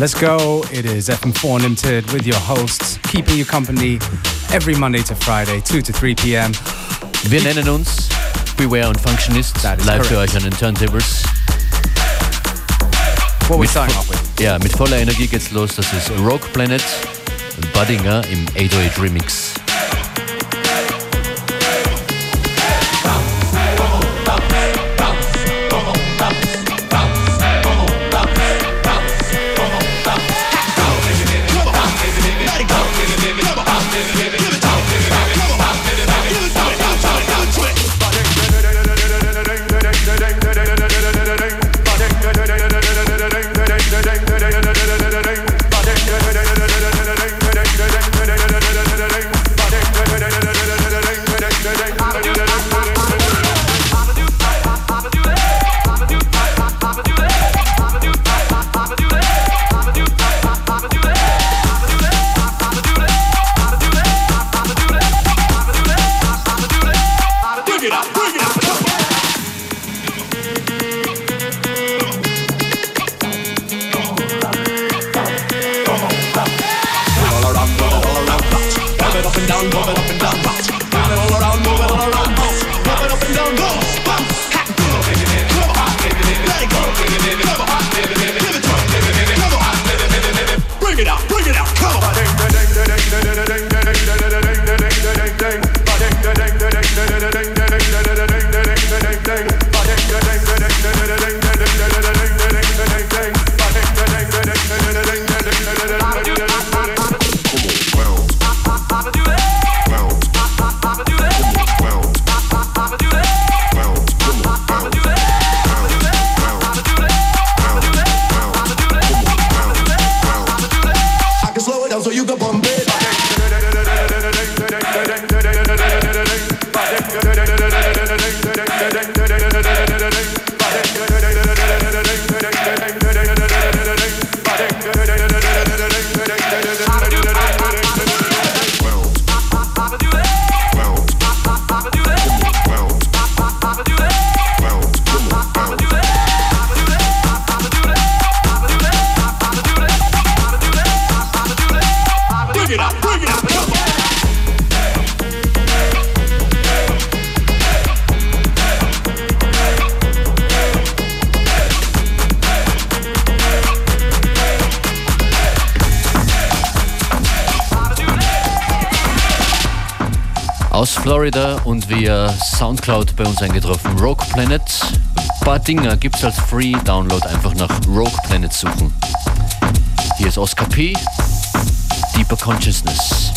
Let's go. It is FM4 Unlimited with your hosts, keeping you company every Monday to Friday, 2 to 3 p.m. Wir nennen uns Beware und Functionist, live für euch an den Turntables. What we Mit starting off with? Ja, mit voller Energie geht's los. Das ist Rogue Planet, Buddinger im 808 Remix. Soundcloud bei uns eingetroffen. Rogue Planet. Buddinger gibt's als Free Download. Einfach nach Rogue Planet suchen. Hier ist Oscar P. Deeper Consciousness.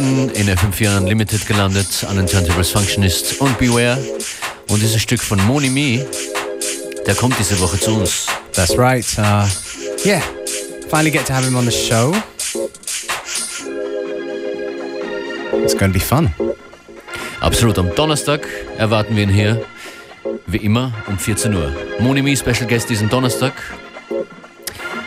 Mitten in FM4 Unlimited gelandet, Unturntables Functionist und Beware. Und dieses Stück von Moni Me, der kommt diese Woche zu uns. That's right. Uh, yeah, finally get to have him on the show. It's going to be fun. Absolut, am Donnerstag erwarten wir ihn hier, wie immer, um 14 Uhr. Moni Me, Special Guest diesen Donnerstag.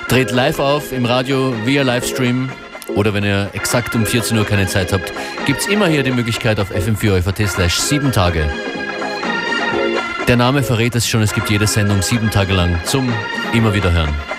Dreht live auf im Radio via Livestream oder wenn ihr exakt um 14 Uhr keine Zeit habt, gibt es immer hier die Möglichkeit auf fm4 slash 7 Tage. Der Name verrät es schon, es gibt jede Sendung sieben Tage lang zum immer wieder hören.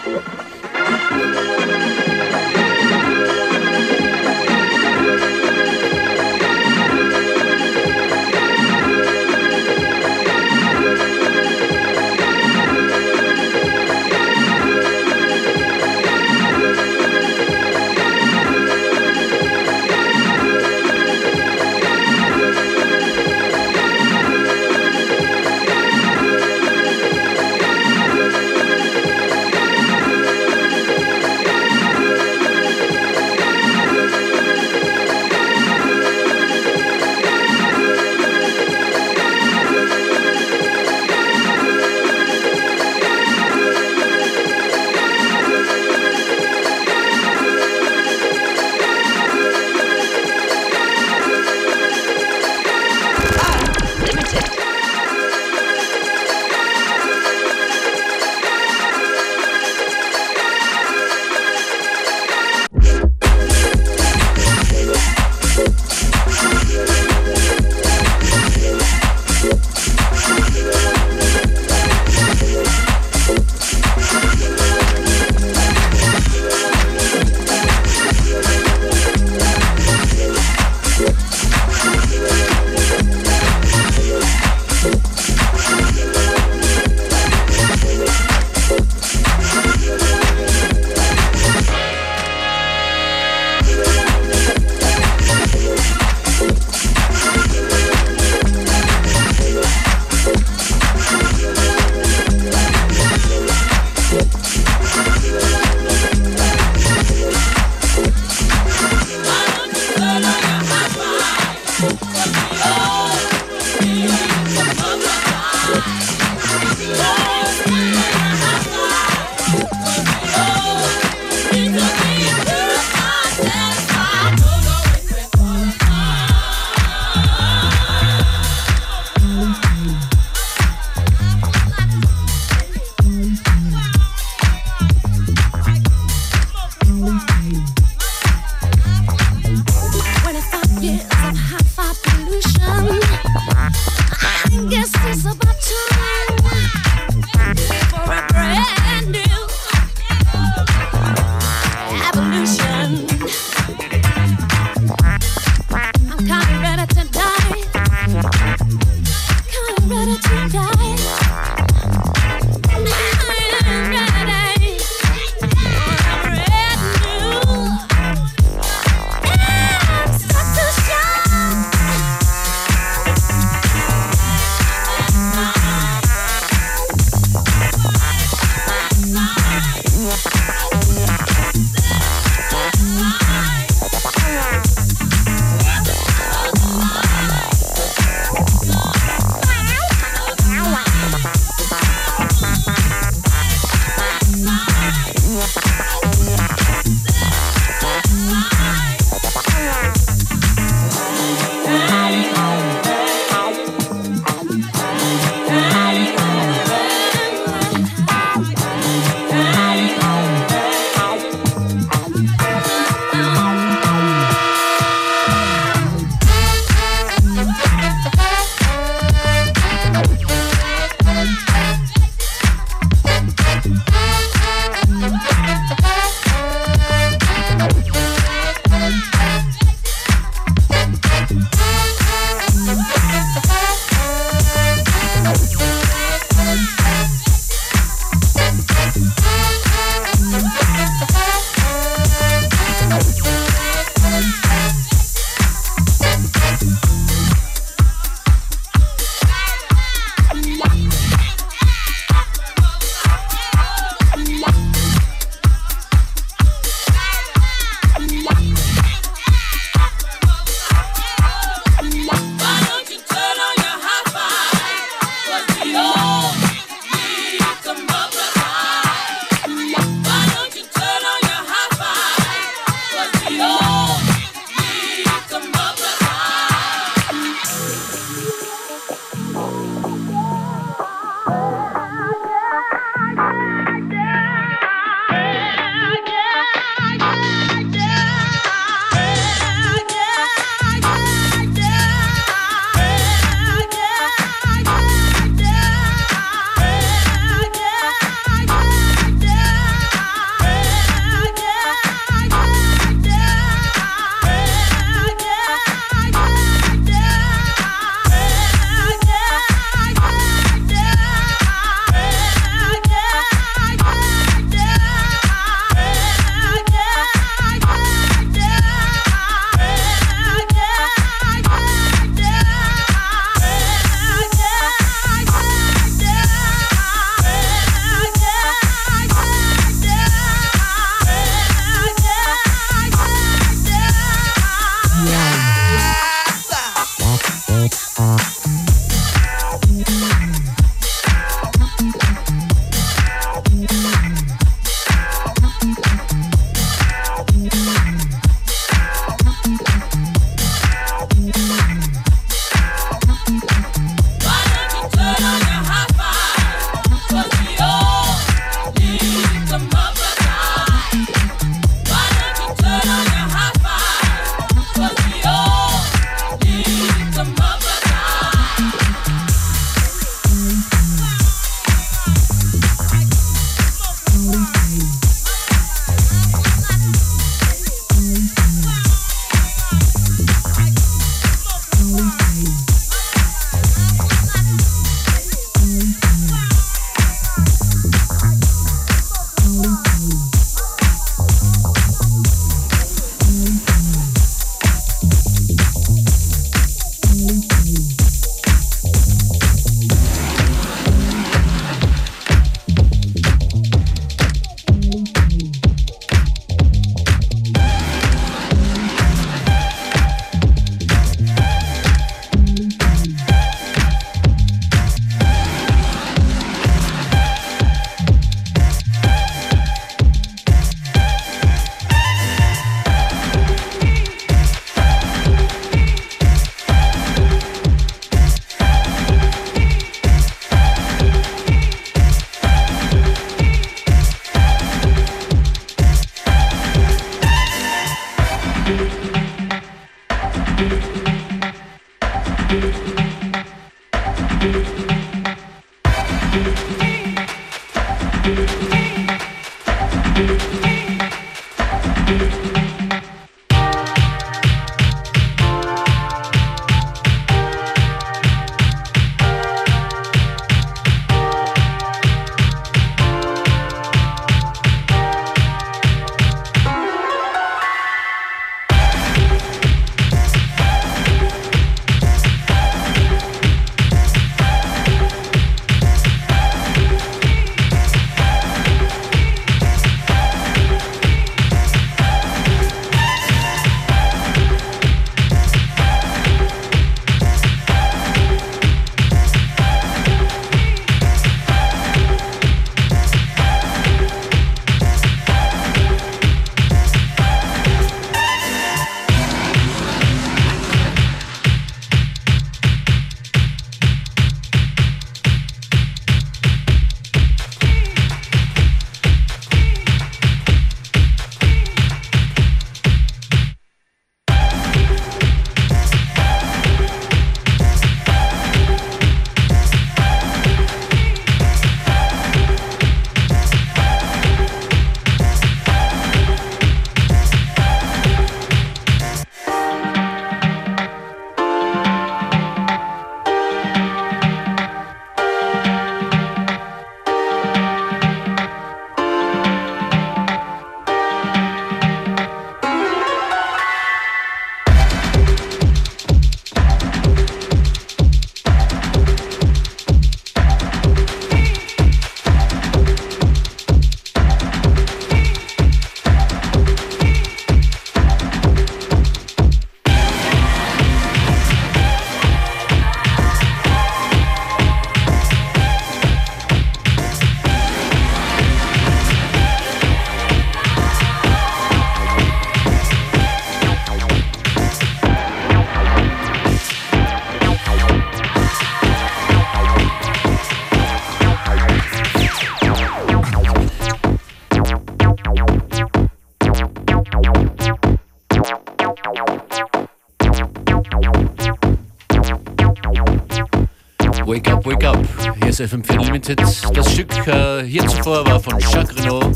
Ist FM4 Limited. Das Stück äh, hier zuvor war von Jacques Renault,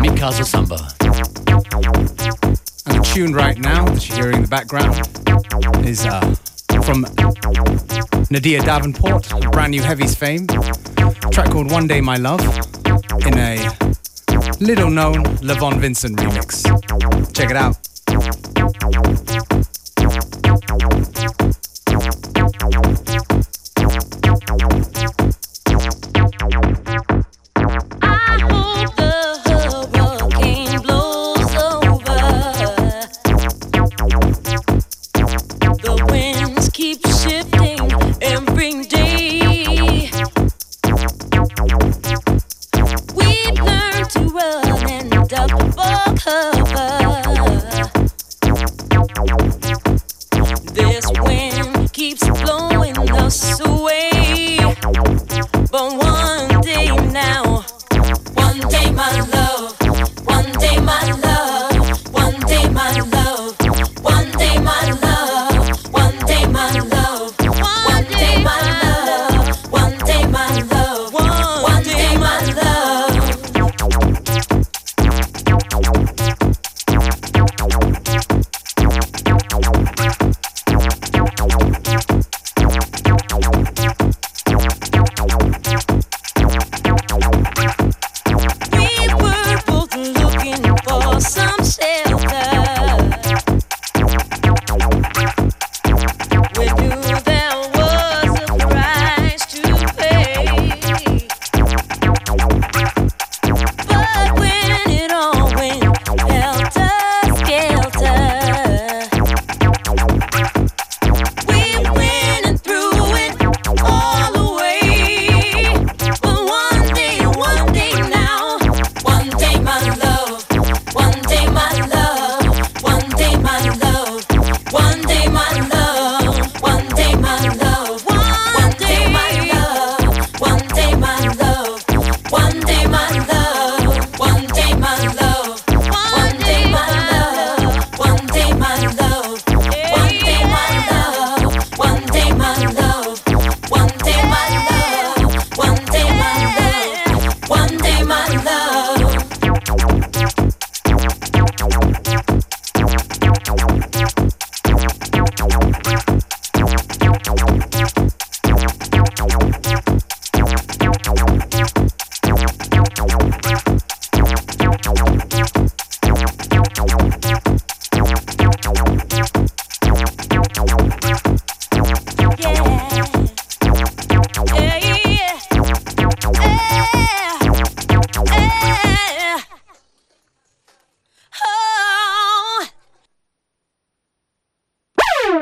Mikasa Samba. And the tune right now that you're hearing in the background is uh, from N'Dea Davenport, brand new Heavies fame. Track called One Day My Love in a little known Levon Vincent remix. Check it out.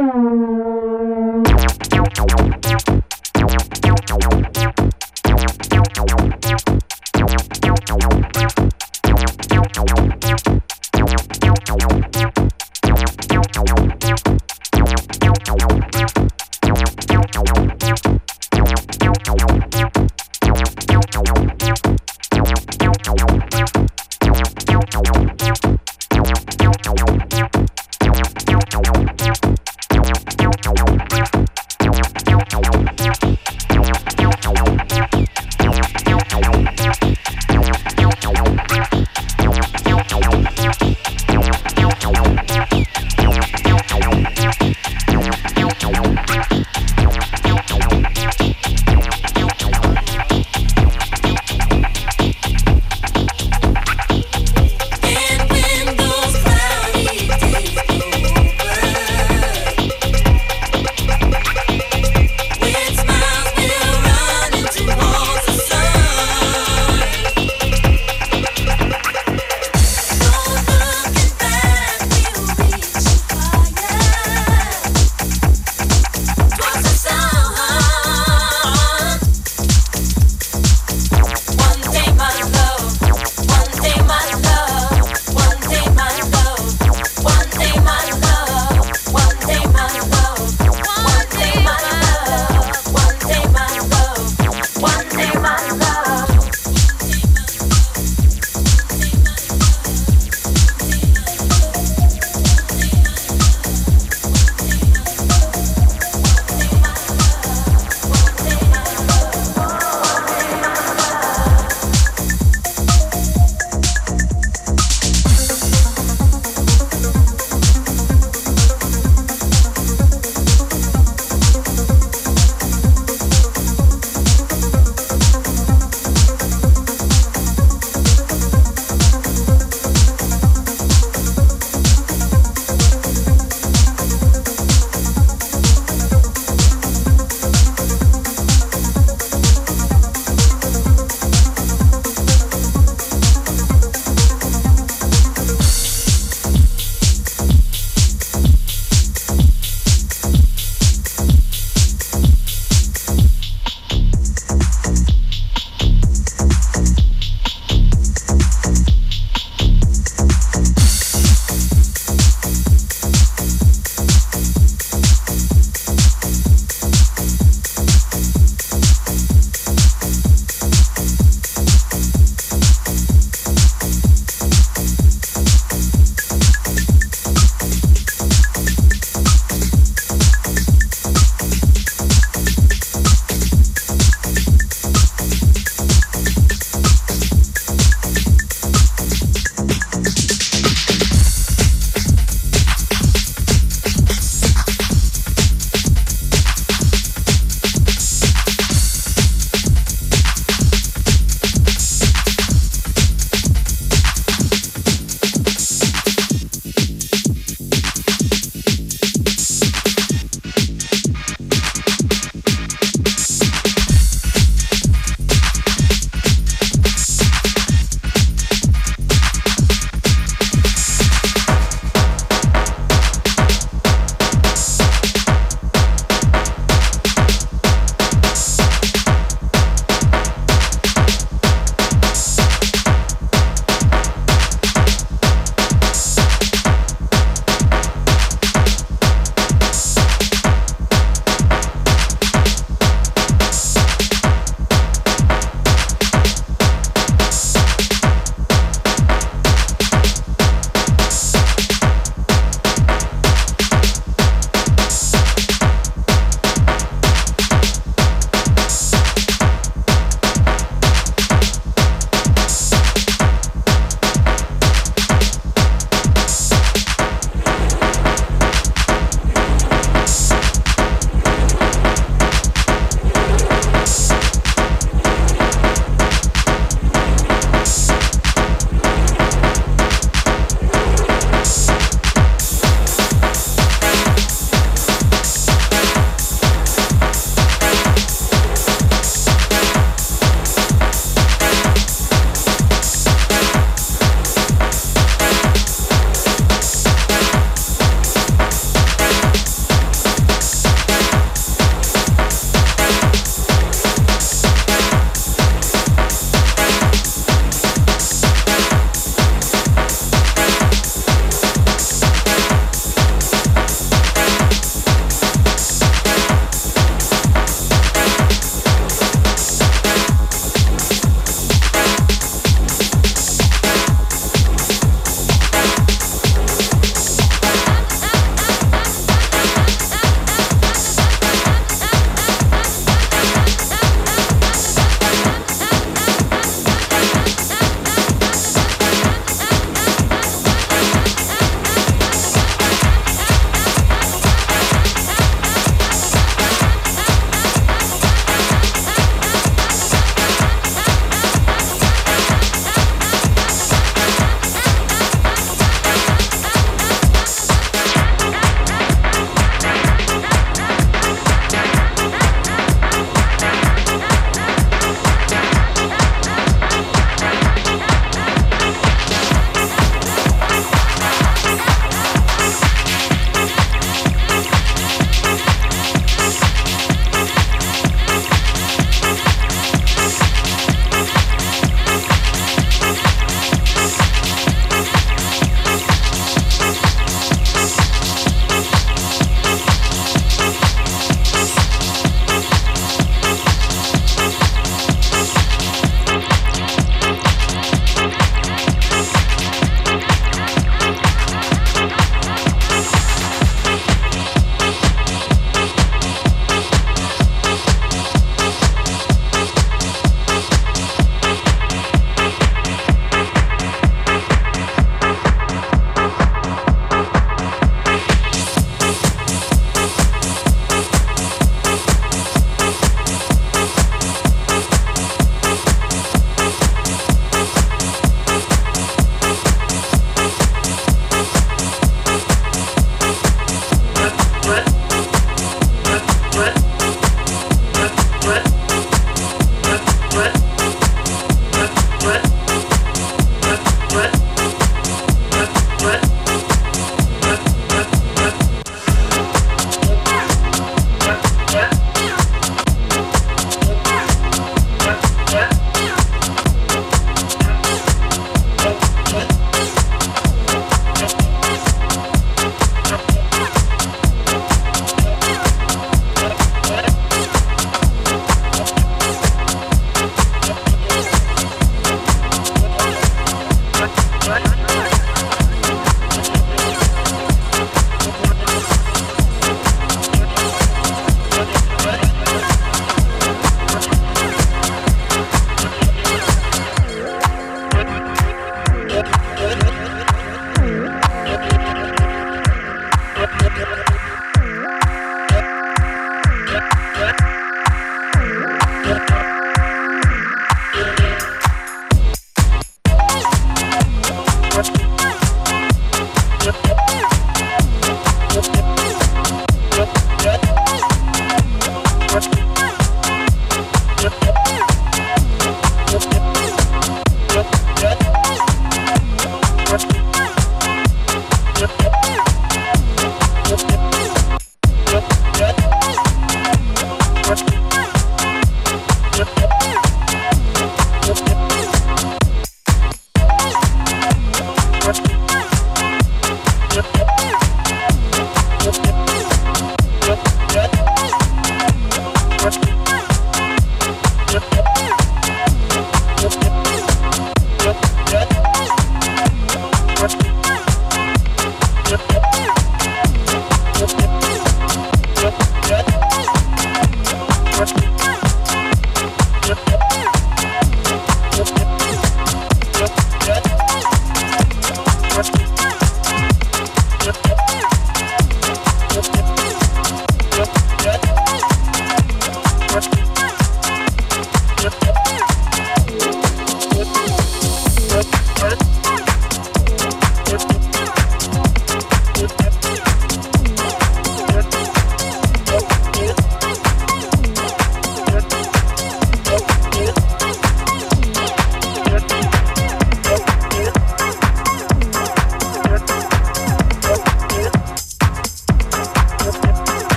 Música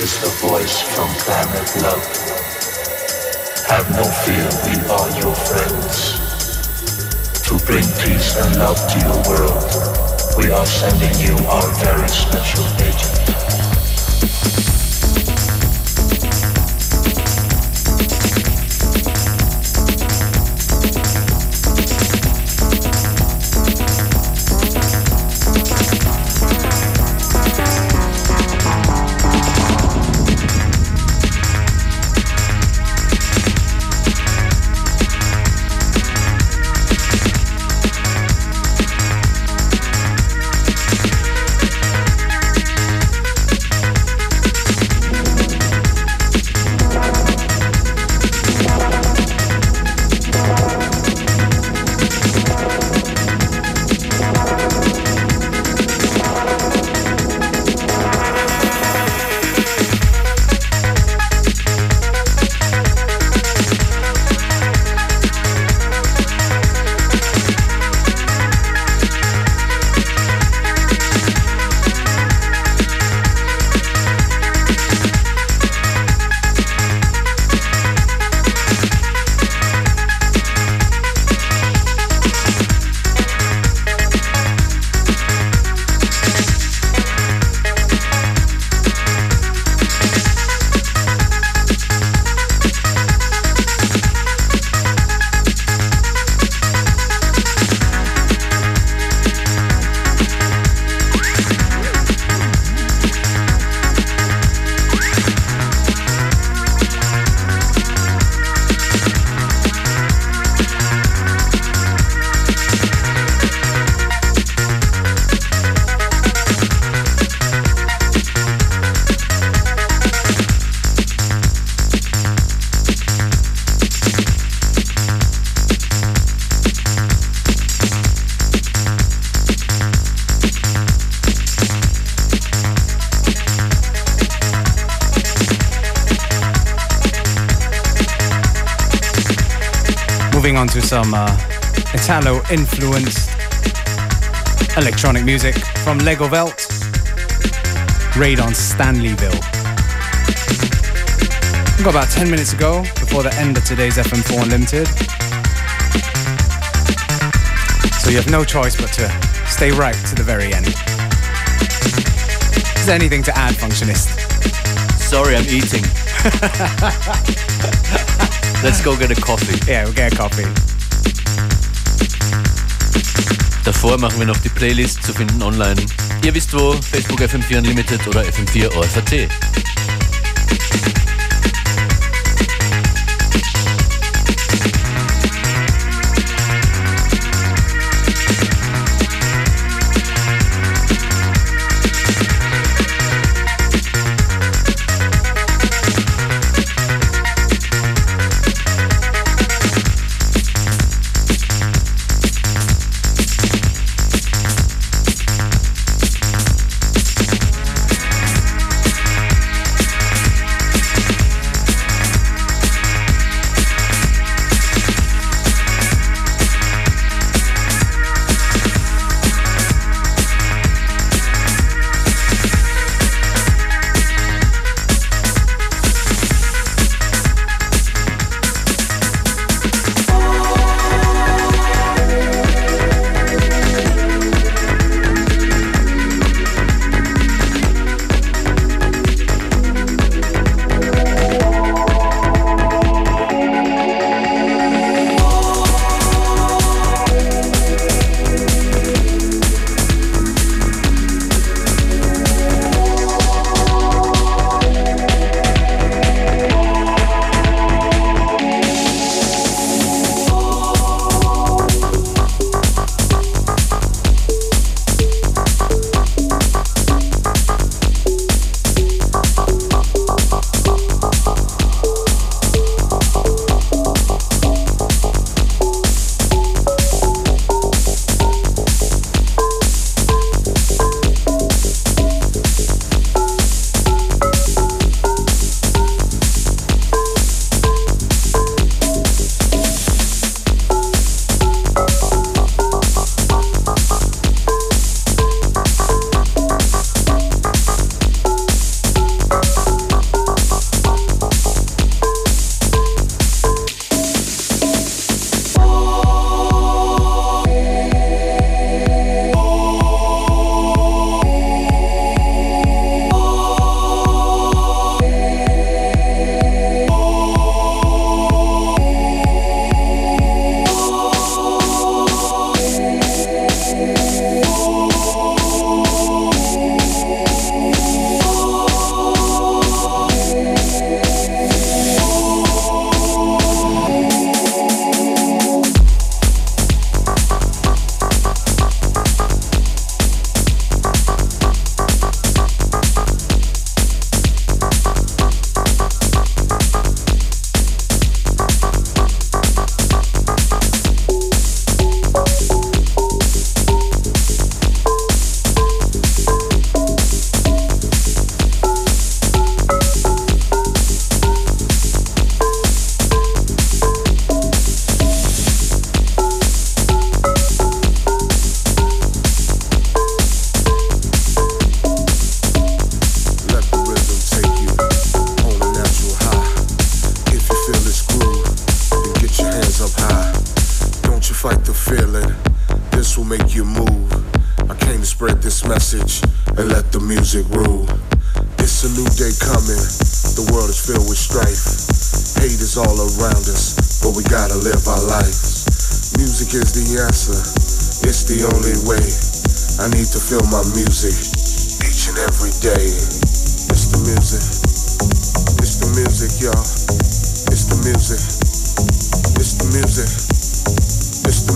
is the voice from planet love. Have no fear, we are your friends. To bring peace and love to your world, we are sending you our very special agent. Some uh, Italo influenced electronic music from Legowelt, Raid on Stanleyville. We've got about 10 minutes to go before the end of today's FM4 Unlimited. So you have no choice but to stay right to the very end. Is there anything to add, Functionist? Sorry, I'm eating. Let's go get a coffee. Yeah, we'll get a coffee. Davor machen wir noch die Playlist zu finden online. Ihr wisst wo, Facebook FM4 Unlimited oder